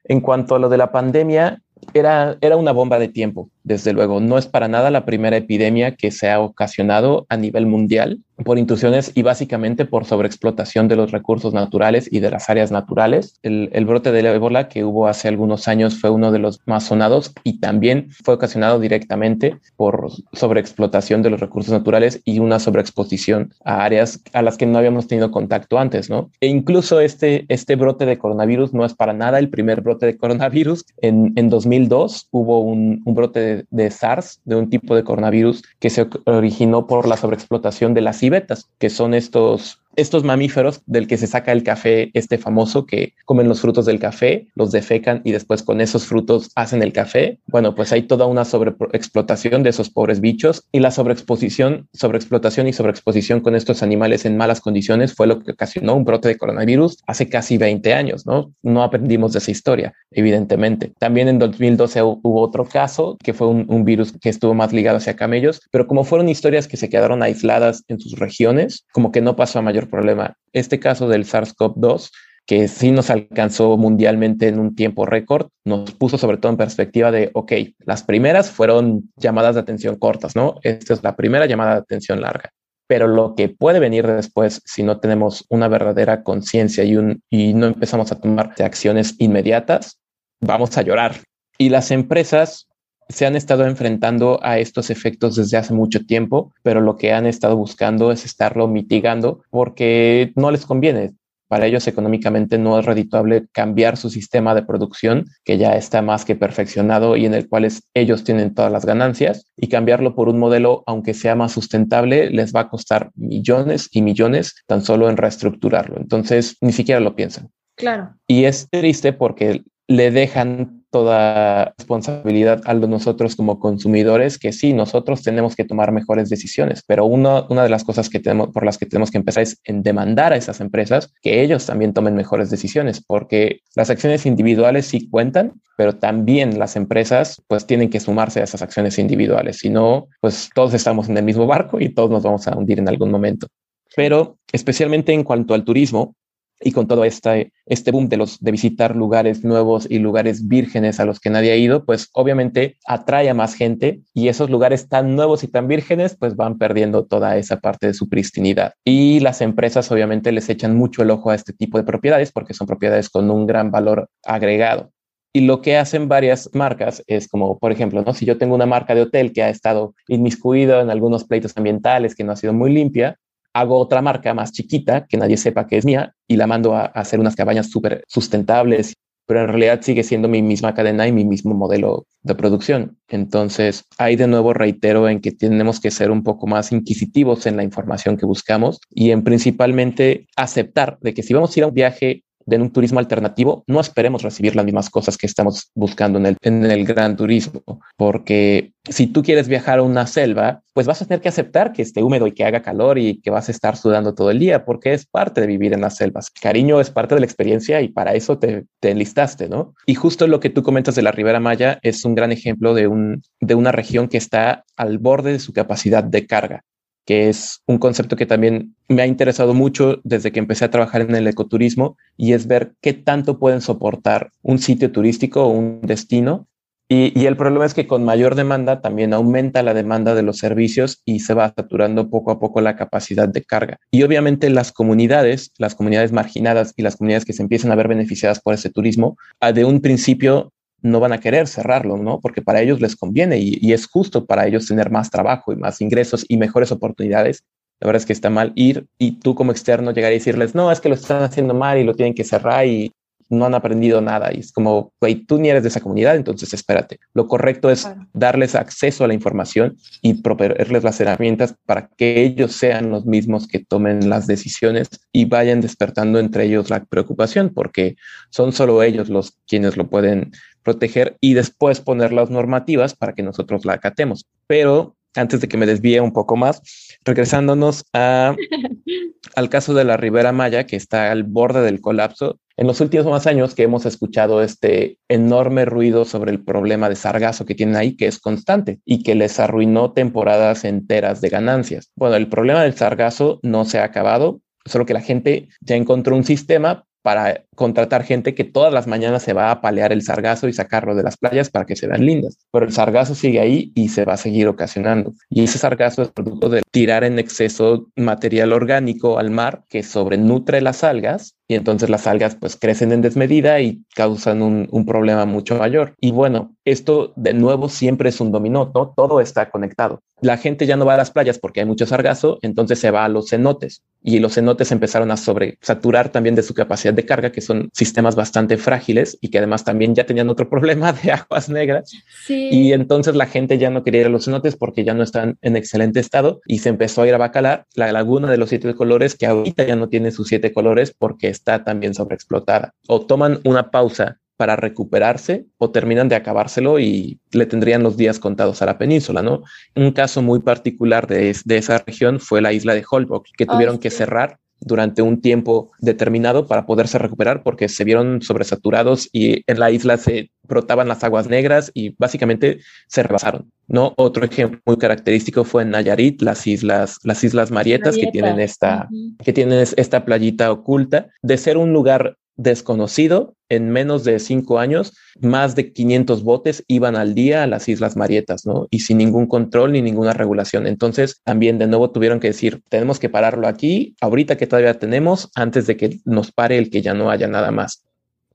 En cuanto a lo de la pandemia, era, era una bomba de tiempo, desde luego. No es para nada la primera epidemia que se ha ocasionado a nivel mundial por intrusiones y básicamente por sobreexplotación de los recursos naturales y de las áreas naturales. El, el brote del ébola que hubo hace algunos años fue uno de los más sonados y también fue ocasionado directamente por sobreexplotación de los recursos naturales y una sobreexposición a áreas a las que no habíamos tenido contacto antes, ¿no? E incluso este, este brote de coronavirus no es para nada el primer brote de coronavirus. En, en 2002 hubo un, un brote de, de SARS, de un tipo de coronavirus que se originó por la sobreexplotación de las civetas, que son estos estos mamíferos del que se saca el café, este famoso que comen los frutos del café, los defecan y después con esos frutos hacen el café. Bueno, pues hay toda una sobreexplotación de esos pobres bichos y la sobreexposición, sobreexplotación y sobreexposición con estos animales en malas condiciones fue lo que ocasionó un brote de coronavirus hace casi 20 años, ¿no? No aprendimos de esa historia, evidentemente. También en 2012 hubo otro caso que fue un, un virus que estuvo más ligado hacia camellos, pero como fueron historias que se quedaron aisladas en sus regiones, como que no pasó a mayor problema. Este caso del SARS-CoV-2, que sí nos alcanzó mundialmente en un tiempo récord, nos puso sobre todo en perspectiva de, ok, las primeras fueron llamadas de atención cortas, ¿no? Esta es la primera llamada de atención larga. Pero lo que puede venir después, si no tenemos una verdadera conciencia y, un, y no empezamos a tomar acciones inmediatas, vamos a llorar. Y las empresas se han estado enfrentando a estos efectos desde hace mucho tiempo, pero lo que han estado buscando es estarlo mitigando porque no les conviene. para ellos económicamente no es redituable cambiar su sistema de producción, que ya está más que perfeccionado y en el cual ellos tienen todas las ganancias, y cambiarlo por un modelo, aunque sea más sustentable, les va a costar millones y millones tan solo en reestructurarlo. Entonces, ni siquiera lo piensan. Claro. Y es triste porque le dejan toda responsabilidad a nosotros como consumidores, que sí, nosotros tenemos que tomar mejores decisiones, pero una de las cosas que tenemos, por las que tenemos que empezar es en demandar a esas empresas que ellos también tomen mejores decisiones, porque las acciones individuales sí cuentan, pero también las empresas pues tienen que sumarse a esas acciones individuales, si no, pues todos estamos en el mismo barco y todos nos vamos a hundir en algún momento. Pero especialmente en cuanto al turismo, y con todo este, este boom de, los, de visitar lugares nuevos y lugares vírgenes a los que nadie ha ido, pues obviamente atrae a más gente y esos lugares tan nuevos y tan vírgenes pues van perdiendo toda esa parte de su pristinidad. Y las empresas obviamente les echan mucho el ojo a este tipo de propiedades porque son propiedades con un gran valor agregado. Y lo que hacen varias marcas es como, por ejemplo, ¿no? si yo tengo una marca de hotel que ha estado inmiscuida en algunos pleitos ambientales, que no ha sido muy limpia, hago otra marca más chiquita que nadie sepa que es mía y la mando a, hacer unas cabañas súper sustentables, pero en realidad sigue siendo mi misma cadena y mi mismo modelo de producción. Entonces, ahí de nuevo reitero en que tenemos que ser un poco más inquisitivos en la información que buscamos y en principalmente aceptar de que si vamos a ir a un viaje de un turismo alternativo, no esperemos recibir las mismas cosas que estamos buscando en el, en el gran turismo, porque si tú quieres viajar a una selva, pues vas a tener que aceptar que esté húmedo y que haga calor y que vas a estar sudando todo el día, porque es parte de vivir en las selvas. Cariño es parte de la experiencia y para eso te, te enlistaste, ¿no? Y justo lo que tú comentas de la Ribera Maya es un gran ejemplo de, un, de una región que está al borde de su capacidad de carga que es un concepto que también me ha interesado mucho desde que empecé a trabajar en el ecoturismo y es ver qué tanto pueden soportar un sitio turístico o un destino. Y, el problema es que con mayor demanda también aumenta la demanda de los servicios y se va saturando poco a poco la capacidad de carga. Y obviamente las comunidades, las comunidades marginadas y las comunidades que se empiezan a ver beneficiadas por ese turismo, de un principio no van a querer cerrarlo, ¿no? Porque para ellos les conviene y, es justo para ellos tener más trabajo y más ingresos y mejores oportunidades. La verdad es que está mal ir y tú como externo llegar y decirles, no, es que lo están haciendo mal y lo tienen que cerrar y no han aprendido nada. Y es como, güey, tú ni eres de esa comunidad, entonces espérate. Lo correcto es darles acceso a la información y proveerles las herramientas para que ellos sean los mismos que tomen las decisiones y vayan despertando entre ellos la preocupación, porque son solo ellos los quienes lo pueden proteger y después poner las normativas para que nosotros la acatemos. Pero antes de que me desvíe un poco más, regresándonos a, [laughs] al caso de la Ribera Maya, que está al borde del colapso, en los últimos años que hemos escuchado este enorme ruido sobre el problema de sargazo que tienen ahí, que es constante y que les arruinó temporadas enteras de ganancias. Bueno, el problema del sargazo no se ha acabado, solo que la gente ya encontró un sistema para contratar gente que todas las mañanas se va a palear el sargazo y sacarlo de las playas para que se vean lindas. Pero el sargazo sigue ahí y se va a seguir ocasionando. Y ese sargazo es producto de tirar en exceso material orgánico al mar que sobrenutre las algas y entonces las algas pues crecen en desmedida y causan un, un, problema mucho mayor. Y bueno, esto de nuevo siempre es un dominó, ¿no? Todo está conectado. La gente ya no va a las playas porque hay mucho sargazo, entonces se va a los cenotes y los cenotes empezaron a sobresaturar también de su capacidad de carga, que son sistemas bastante frágiles y que además también ya tenían otro [laughs] problema de aguas negras. Y entonces la gente ya no quería ir a los cenotes porque ya no están en excelente estado y se empezó a ir a Bacalar, la laguna de los siete colores, que ahorita ya no tiene sus siete colores porque está también sobreexplotada. O toman una pausa para recuperarse o terminan de acabárselo y le tendrían los días contados a la península, ¿no? Un caso muy particular de, esa región fue la isla de Holbox, que tuvieron que cerrar durante un tiempo determinado para poderse recuperar porque se vieron sobresaturados y en la isla se brotaban las aguas negras y básicamente se rebasaron. ¿no? Otro ejemplo muy característico fue en Nayarit, las islas, las islas Marietas, que tienen esta, que tienen esta playita oculta, de ser un lugar desconocido, en menos de cinco años, más de 500 botes iban al día a las Islas Marietas, ¿no? Y sin ningún control ni ninguna regulación. Entonces, también de nuevo tuvieron que decir, tenemos que pararlo aquí, ahorita que todavía tenemos, antes de que nos pare el que ya no haya nada más.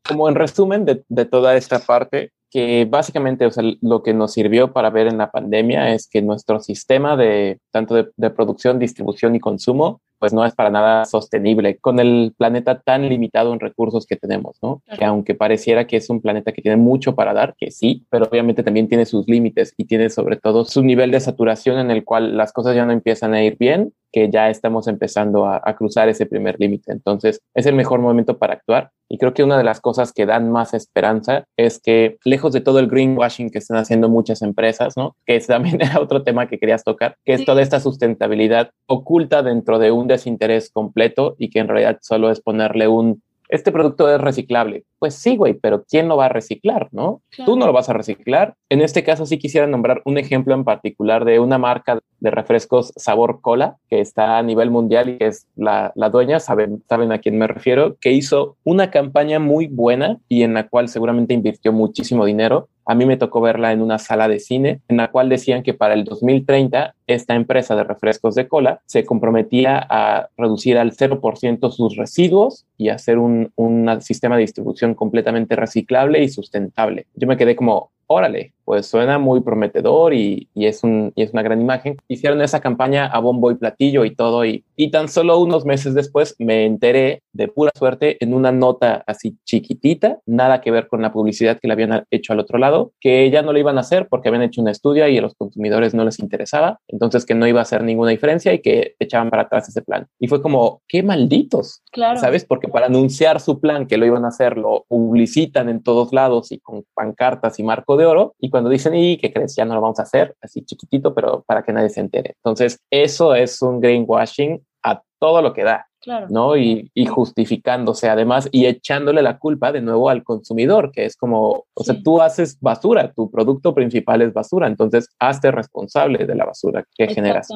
Como en resumen de, de toda esta parte, que básicamente o sea, lo que nos sirvió para ver en la pandemia es que nuestro sistema de tanto de, de producción, distribución y consumo pues no es para nada sostenible con el planeta tan limitado en recursos que tenemos, ¿no? Que aunque pareciera que es un planeta que tiene mucho para dar, que sí, pero obviamente también tiene sus límites y tiene sobre todo su nivel de saturación en el cual las cosas ya no empiezan a ir bien que ya estamos empezando a, cruzar ese primer límite. Entonces, es el mejor momento para actuar. Y creo que una de las cosas que dan más esperanza es que, lejos de todo el greenwashing que están haciendo muchas empresas, ¿no? Que es también [laughs] era otro tema que querías tocar, que es toda esta sustentabilidad oculta dentro de un desinterés completo y que en realidad solo es ponerle un este producto es reciclable. Pues sí, güey, pero ¿quién lo va a reciclar, no? Tú no lo vas a reciclar. En este caso sí quisiera nombrar un ejemplo en particular de una marca de refrescos sabor cola que está a nivel mundial y que es la, la dueña, saben, saben a quién me refiero, que hizo una campaña muy buena y en la cual seguramente invirtió muchísimo dinero a mí me tocó verla en una sala de cine en la cual decían que para el 2030 esta empresa de refrescos de cola se comprometía a reducir al 0% sus residuos y hacer un, un sistema de distribución completamente reciclable y sustentable. Yo me quedé como, órale, pues suena muy prometedor y, es un, y es una gran imagen. Hicieron esa campaña a bombo y platillo y todo y, y tan solo unos meses después me enteré de pura suerte en una nota así chiquitita, nada que ver con la publicidad que le habían hecho al otro lado, que ya no lo iban a hacer porque habían hecho un estudio y a los consumidores no les interesaba, entonces que no iba a hacer ninguna diferencia y que echaban para atrás ese plan. Y fue como, qué malditos, claro. ¿sabes? Porque para anunciar su plan que lo iban a hacer, lo publicitan en todos lados y con pancartas y de oro y cuando dicen, ¿y qué crees? Ya no lo vamos a hacer, así chiquitito, pero para que nadie se entere. Entonces, eso es un greenwashing a todo lo que da. ¿No? Y, justificándose además y echándole la culpa de nuevo al consumidor, que es como, o sea, tú haces basura, tu producto principal es basura, entonces hazte responsable de la basura que generas.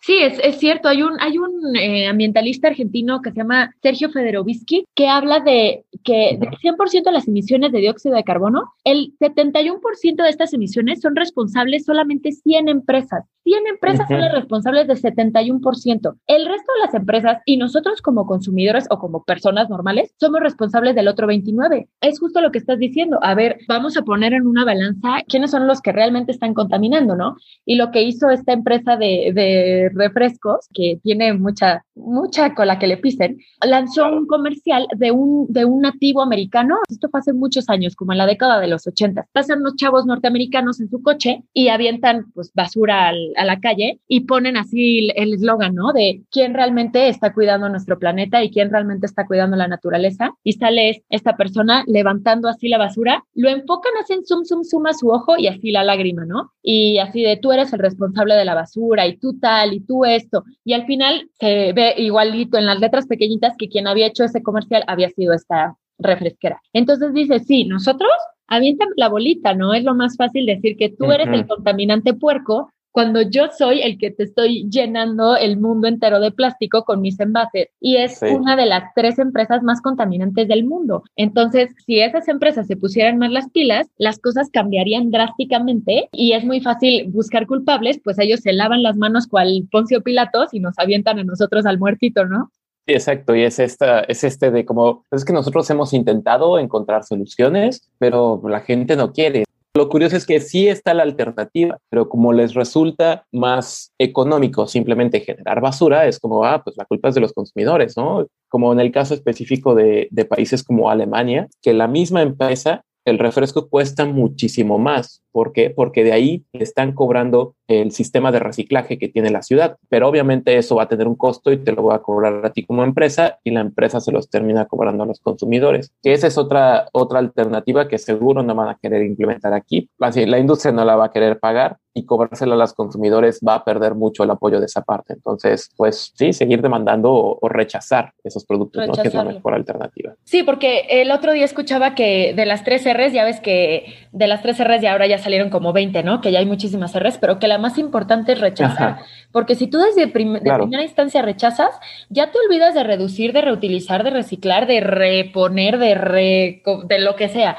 Sí, es, es, cierto, hay un, hay un eh, ambientalista argentino que se llama Sergio Federovisky que habla de que del 100% de las emisiones de dióxido de carbono, el 71% de estas emisiones son responsables solamente 100 empresas. 100 empresas son las responsables del 71%. El resto de las empresas y nosotros como consumidores o como personas normales somos responsables del otro 29. Es justo lo que estás diciendo. A ver, vamos a poner en una balanza quiénes son los que realmente están contaminando, ¿no? Y lo que hizo esta empresa de, de refrescos, que tiene mucha, mucha cola que le pisen, lanzó un comercial de un, de un nativo americano. Esto fue hace muchos años, como en la década de los 80. Pasan unos chavos norteamericanos en su coche y avientan pues basura a la calle y ponen así el eslogan, ¿no? De quién realmente está cuidando nuestra nuestro planeta y quién realmente está cuidando la naturaleza. Y sale esta persona levantando así la basura, lo enfocan, hacen zoom, zoom, zoom a su ojo y así la lágrima, ¿no? Y así de tú eres el responsable de la basura y tú tal y tú esto. Y al final se ve igualito en las letras pequeñitas que quien había hecho ese comercial había sido esta refresquera. Entonces dice, sí, nosotros avientan la bolita, ¿no? Es lo más fácil decir que tú eres el contaminante puerco, cuando yo soy el que te estoy llenando el mundo entero de plástico con mis envases y es una de las tres empresas más contaminantes del mundo. Entonces, si esas empresas se pusieran más las pilas, las cosas cambiarían drásticamente y es muy fácil buscar culpables, pues ellos se lavan las manos cual Poncio Pilatos y nos avientan a nosotros al muertito, ¿no? Sí, exacto, y es esta, es este de como, es que nosotros hemos intentado encontrar soluciones, pero la gente no quiere. Lo curioso es que sí está la alternativa, pero como les resulta más económico simplemente generar basura, es como, ah, pues la culpa es de los consumidores, ¿no? Como en el caso específico de, de países como Alemania, que la misma empresa el refresco cuesta muchísimo más. ¿Por qué? Porque de ahí están cobrando el sistema de reciclaje que tiene la ciudad. Pero obviamente eso va a tener un costo y te lo va a cobrar a ti como empresa y la empresa se los termina cobrando a los consumidores. Que esa es otra, otra alternativa que seguro no van a querer implementar aquí. Así, la industria no la va a querer pagar y cobrársela a los consumidores va a perder mucho el apoyo de esa parte. Entonces, pues sí, seguir demandando o, rechazar esos productos, ¿no? que es la mejor alternativa. Sí, porque el otro día escuchaba que de las tres R's, ya ves que de las tres R's ya ahora ya salieron como 20, ¿no? Que ya hay muchísimas R's, pero que la más importante es rechazar. Porque si tú desde de primera instancia rechazas, ya te olvidas de reducir, de reutilizar, de reciclar, de reponer, de, re, de lo que sea.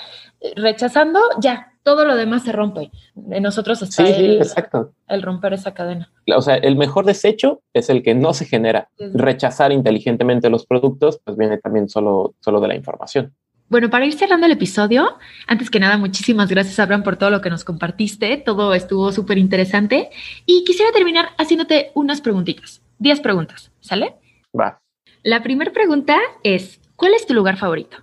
Rechazando, ya, todo lo demás se rompe. En nosotros está el, exacto. el romper esa cadena. O sea, el mejor desecho es el que no se genera. Rechazar inteligentemente los productos, pues viene también solo, solo de la información. Bueno, para ir cerrando el episodio, antes que nada, muchísimas gracias, Abraham, por todo lo que nos compartiste. Todo estuvo súper interesante. Y quisiera terminar haciéndote unas preguntitas. Diez preguntas, ¿sale? Va. La primera pregunta es, ¿cuál es tu lugar favorito?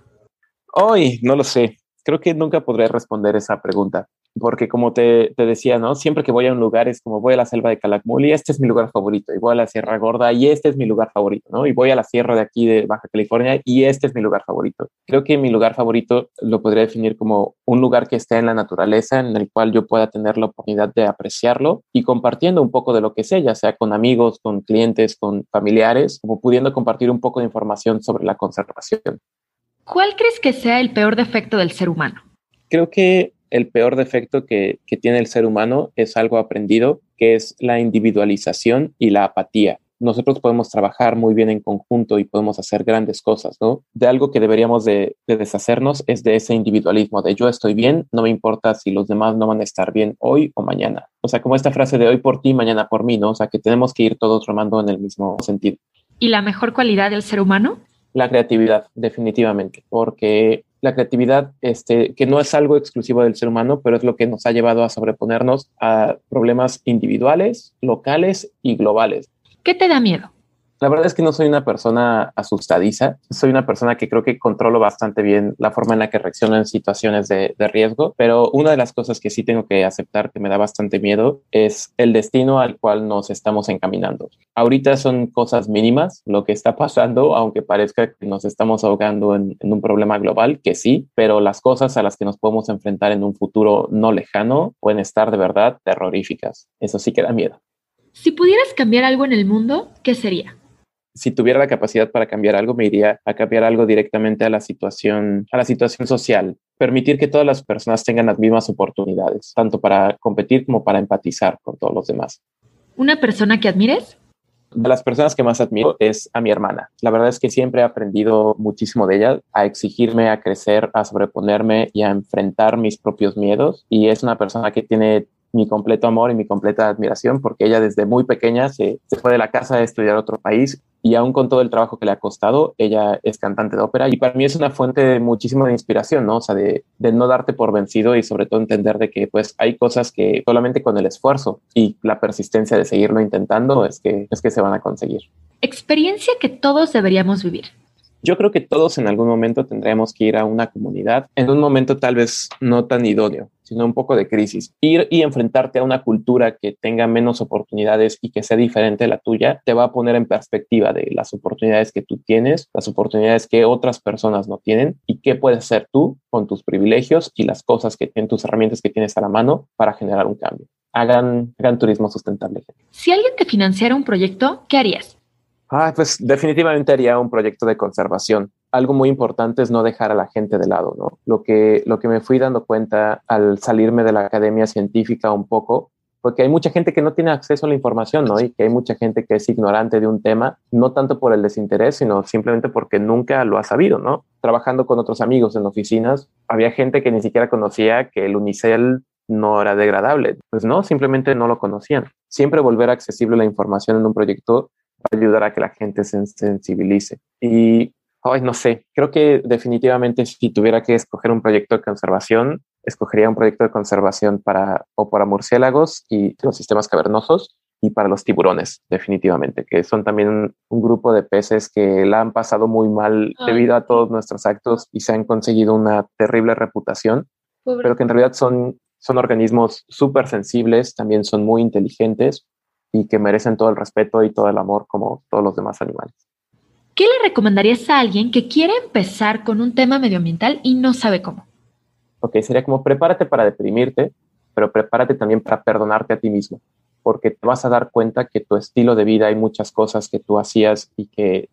Hoy, no lo sé. Creo que nunca podré responder esa pregunta porque como te, te, decía, ¿no? Siempre que voy a un lugar es como voy a la selva de Calakmul y este es mi lugar favorito, y voy a la Sierra Gorda y este es mi lugar favorito, ¿no? Y voy a la sierra de aquí de Baja California y este es mi lugar favorito. Creo que mi lugar favorito lo podría definir como un lugar que esté en la naturaleza, en el cual yo pueda tener la oportunidad de apreciarlo y compartiendo un poco de lo que sé, ya sea con amigos, con clientes, con familiares, como pudiendo compartir un poco de información sobre la conservación. ¿Cuál crees que sea el peor defecto del ser humano? Creo que el peor defecto que, tiene el ser humano es algo aprendido, que es la individualización y la apatía nosotros podemos trabajar muy bien en conjunto y podemos hacer grandes cosas, ¿no? De algo que deberíamos de, deshacernos es de ese individualismo, de yo estoy bien, no me importa si los demás no van a estar bien hoy o mañana. O sea, como esta frase de hoy por ti, mañana por mí, ¿no? O sea, que tenemos que ir todos remando en el mismo sentido. ¿Y la mejor cualidad del ser humano? La creatividad, definitivamente, porque la creatividad, este, que no es algo exclusivo del ser humano, pero es lo que nos ha llevado a sobreponernos a problemas individuales, locales y globales. ¿Qué te da miedo? La verdad es que no soy una persona asustadiza, soy una persona que creo que controlo bastante bien la forma en la que reacciono en situaciones de, riesgo, pero una de las cosas que sí tengo que aceptar que me da bastante miedo es el destino al cual nos estamos encaminando. Ahorita son cosas mínimas lo que está pasando, aunque parezca que nos estamos ahogando en, en un problema global, que sí, pero las cosas a las que nos podemos enfrentar en un futuro no lejano pueden estar de verdad terroríficas. Eso sí que da miedo. Si pudieras cambiar algo en el mundo, ¿qué sería? Si tuviera la capacidad para cambiar algo, me iría a cambiar algo directamente a la situación, a la situación social. Permitir que todas las personas tengan las mismas oportunidades, tanto para competir como para empatizar con todos los demás. ¿Una persona que admires? De las personas que más admiro es a mi hermana. La verdad es que siempre he aprendido muchísimo de ella, a exigirme, a crecer, a sobreponerme y a enfrentar mis propios miedos. Y es una persona que tiene mi completo amor y mi completa admiración porque ella desde muy pequeña se, se, fue de la casa a estudiar a otro país y aún con todo el trabajo que le ha costado, ella es cantante de ópera y para mí es una fuente de muchísima inspiración, ¿no? O sea, de, no darte por vencido y sobre todo entender de que pues hay cosas que solamente con el esfuerzo y la persistencia de seguirlo intentando es que, es que se van a conseguir. Experiencia que todos deberíamos vivir. Yo creo que todos en algún momento tendremos que ir a una comunidad, en un momento tal vez no tan idóneo, sino un poco de crisis. Ir y enfrentarte a una cultura que tenga menos oportunidades y que sea diferente a la tuya, te va a poner en perspectiva de las oportunidades que tú tienes, las oportunidades que otras personas no tienen y qué puedes hacer tú con tus privilegios y las cosas que en tus herramientas que tienes a la mano para generar un cambio. Hagan, hagan turismo sustentable. Si alguien te financiara un proyecto, ¿qué harías? Ah, pues definitivamente haría un proyecto de conservación. Algo muy importante es no dejar a la gente de lado, ¿no? Lo que, lo que me fui dando cuenta al salirme de la academia científica un poco, porque hay mucha gente que no tiene acceso a la información, ¿no? Y que hay mucha gente que es ignorante de un tema, no tanto por el desinterés, sino simplemente porque nunca lo ha sabido, ¿no? Trabajando con otros amigos en oficinas, había gente que ni siquiera conocía que el unicel no era degradable. Pues no, simplemente no lo conocían. Siempre volver accesible la información en un proyecto ayudar a que la gente se sensibilice. Y, ay, no sé, creo que definitivamente si tuviera que escoger un proyecto de conservación, escogería un proyecto de conservación para o para murciélagos y los sistemas cavernosos y para los tiburones, definitivamente, que son también un, grupo de peces que la han pasado muy mal debido a todos nuestros actos y se han conseguido una terrible reputación, pero que en realidad son, son organismos súper sensibles, también son muy inteligentes y que merecen todo el respeto y todo el amor como todos los demás animales. ¿Qué le recomendarías a alguien que quiere empezar con un tema medioambiental y no sabe cómo? Ok, sería como prepárate para deprimirte, pero prepárate también para perdonarte a ti mismo, porque te vas a dar cuenta que tu estilo de vida hay muchas cosas que tú hacías y que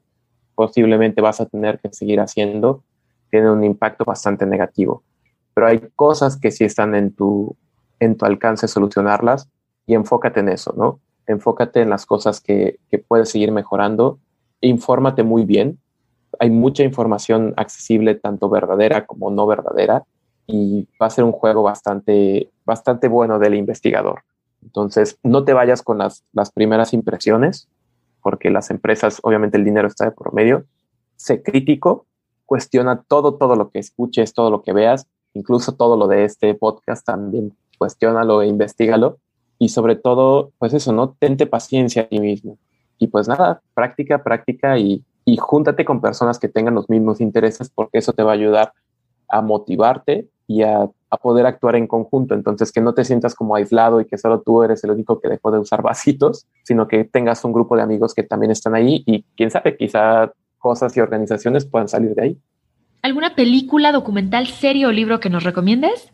posiblemente vas a tener que seguir haciendo, tienen un impacto bastante negativo. Pero hay cosas que sí están en tu, en tu alcance solucionarlas y enfócate en eso, ¿no? Enfócate en las cosas que, puedes seguir mejorando, infórmate muy bien. Hay mucha información accesible, tanto verdadera como no verdadera, y va a ser un juego bastante, bastante bueno del investigador. Entonces, no te vayas con las, primeras impresiones, porque las empresas, obviamente el dinero está de por medio. Sé crítico, cuestiona todo, todo lo que escuches, todo lo que veas, incluso todo lo de este podcast también, cuestiónalo e investigalo y sobre todo, pues eso, ¿no? Tente paciencia a ti mismo. y pues nada, práctica, práctica y, y júntate con personas que tengan los mismos intereses porque eso te va a ayudar a motivarte y a, a, poder actuar en conjunto. Entonces, que no te sientas como aislado y que solo tú eres el único que dejó de usar [laughs] vasitos, sino que tengas un grupo de amigos que también están ahí y quién sabe, quizá cosas y organizaciones puedan salir de ahí. ¿Alguna película, documental, serie o libro que nos recomiendes?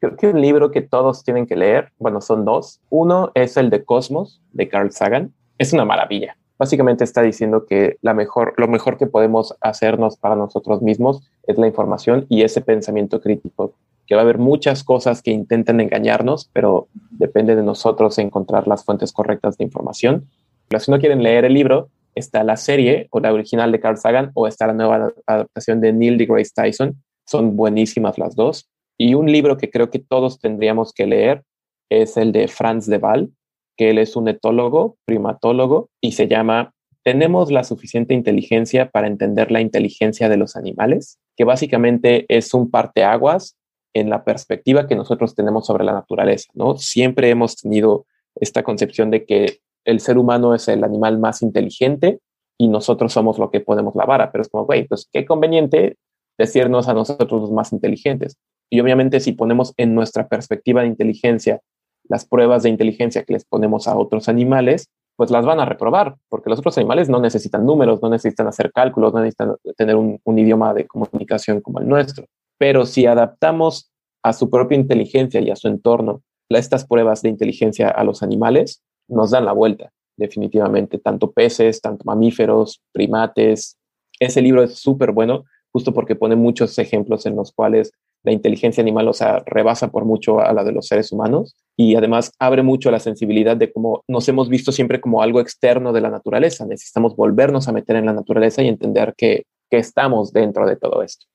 Creo que un libro que todos tienen que leer, bueno, son dos. Uno es el de Cosmos, de Carl Sagan. Es una maravilla. Básicamente está diciendo que la mejor, lo mejor que podemos hacernos para nosotros mismos es la información y ese pensamiento crítico, que va a haber muchas cosas que intenten engañarnos, pero depende de nosotros encontrar las fuentes correctas de información. Pero si no quieren leer el libro, está la serie o la original de Carl Sagan o está la nueva adaptación de Neil deGrasse Tyson. Son buenísimas las dos. Y un libro que creo que todos tendríamos que leer es el de Franz de Waal, que él es un etólogo, primatólogo, y se llama ¿Tenemos la suficiente inteligencia para entender la inteligencia de los animales? Que básicamente es un parteaguas en la perspectiva que nosotros tenemos sobre la naturaleza, ¿no? Siempre hemos tenido esta concepción de que el ser humano es el animal más inteligente y nosotros somos lo que podemos la vara, pero es como, güey, pues qué conveniente decirnos a nosotros los más inteligentes. Y obviamente si ponemos en nuestra perspectiva de inteligencia las pruebas de inteligencia que les ponemos a otros animales, pues las van a reprobar, porque los otros animales no necesitan números, no necesitan hacer cálculos, no necesitan tener un, idioma de comunicación como el nuestro. Pero si adaptamos a su propia inteligencia y a su entorno estas pruebas de inteligencia a los animales, nos dan la vuelta, definitivamente, tanto peces, tanto mamíferos, primates. Ese libro es súper bueno, justo porque pone muchos ejemplos en los cuales la inteligencia animal, o sea, rebasa por mucho a la de los seres humanos y además abre mucho la sensibilidad de cómo nos hemos visto siempre como algo externo de la naturaleza. Necesitamos volvernos a meter en la naturaleza y entender que, que estamos dentro de todo esto.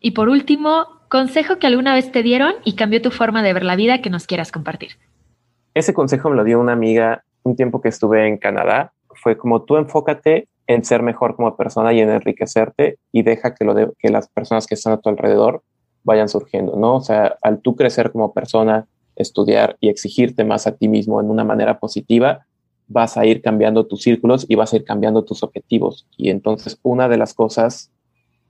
Y por último, consejo que alguna vez te dieron y cambió tu forma de ver la vida que nos quieras compartir. Ese consejo me lo dio una amiga un tiempo que estuve en Canadá. Fue como tú enfócate en ser mejor como persona y en enriquecerte y deja que, lo de, que las personas que están a tu alrededor vayan surgiendo, ¿no? O sea, al tú crecer como persona, estudiar y exigirte más a ti mismo en una manera positiva, vas a ir cambiando tus círculos y vas a ir cambiando tus objetivos. Y entonces una de las cosas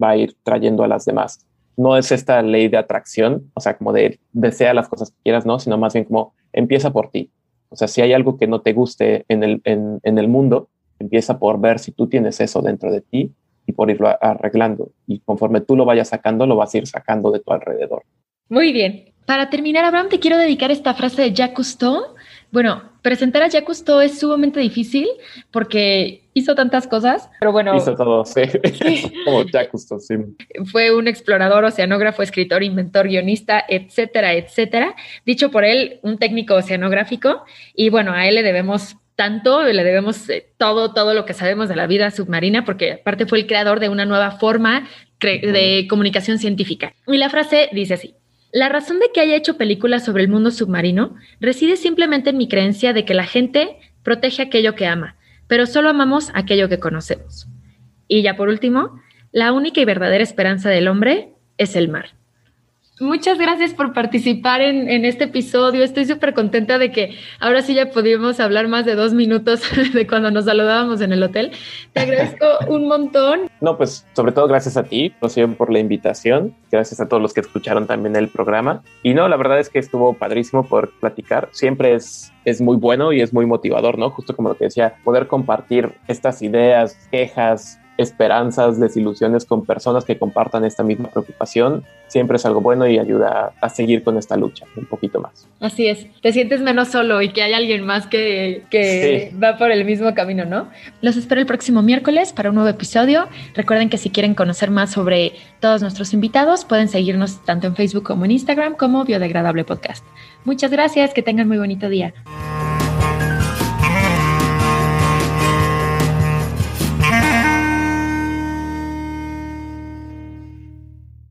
va a ir trayendo a las demás. No es esta ley de atracción, o sea, como de desea las cosas que quieras, no, sino más bien como empieza por ti. O sea, si hay algo que no te guste en el, en, en el mundo, empieza por ver si tú tienes eso dentro de ti y por irlo arreglando. Y conforme tú lo vayas sacando, lo vas a ir sacando de tu alrededor. Muy bien. Para terminar, Abraham, te quiero dedicar esta frase de Jacques Cousteau. Bueno, presentar a Jacques Cousteau es sumamente difícil porque hizo tantas cosas, pero bueno. Hizo todo, sí. [laughs] Como Jacques Cousteau, sí. Fue un explorador, oceanógrafo, escritor, inventor, guionista, etcétera, etcétera. Dicho por él, un técnico oceanográfico. Y bueno, a él le debemos tanto, le debemos eh, todo, todo lo que sabemos de la vida submarina, porque aparte fue el creador de una nueva forma de comunicación científica. Y la frase dice así. La razón de que haya hecho películas sobre el mundo submarino reside simplemente en mi creencia de que la gente protege aquello que ama, pero solo amamos aquello que conocemos. Y ya por último, la única y verdadera esperanza del hombre es el mar. Muchas gracias por participar en, en este episodio. Estoy súper contenta de que ahora sí ya pudimos hablar más de dos minutos [laughs] de cuando nos saludábamos en el hotel. Te agradezco [laughs] un montón. No, pues sobre todo gracias a ti, Rocío, por la invitación. Gracias a todos los que escucharon también el programa. Y no, la verdad es que estuvo padrísimo poder platicar. Siempre es, es muy bueno y es muy motivador, ¿no? Justo como lo que decía, poder compartir estas ideas, quejas, esperanzas, desilusiones con personas que compartan esta misma preocupación, siempre es algo bueno y ayuda a seguir con esta lucha un poquito más. Así es, te sientes menos solo y que hay alguien más que, que sí. va por el mismo camino, ¿no? Los espero el próximo miércoles para un nuevo episodio. Recuerden que si quieren conocer más sobre todos nuestros invitados, pueden seguirnos tanto en Facebook como en Instagram como Biodegradable Podcast. Muchas gracias, que tengan muy bonito día.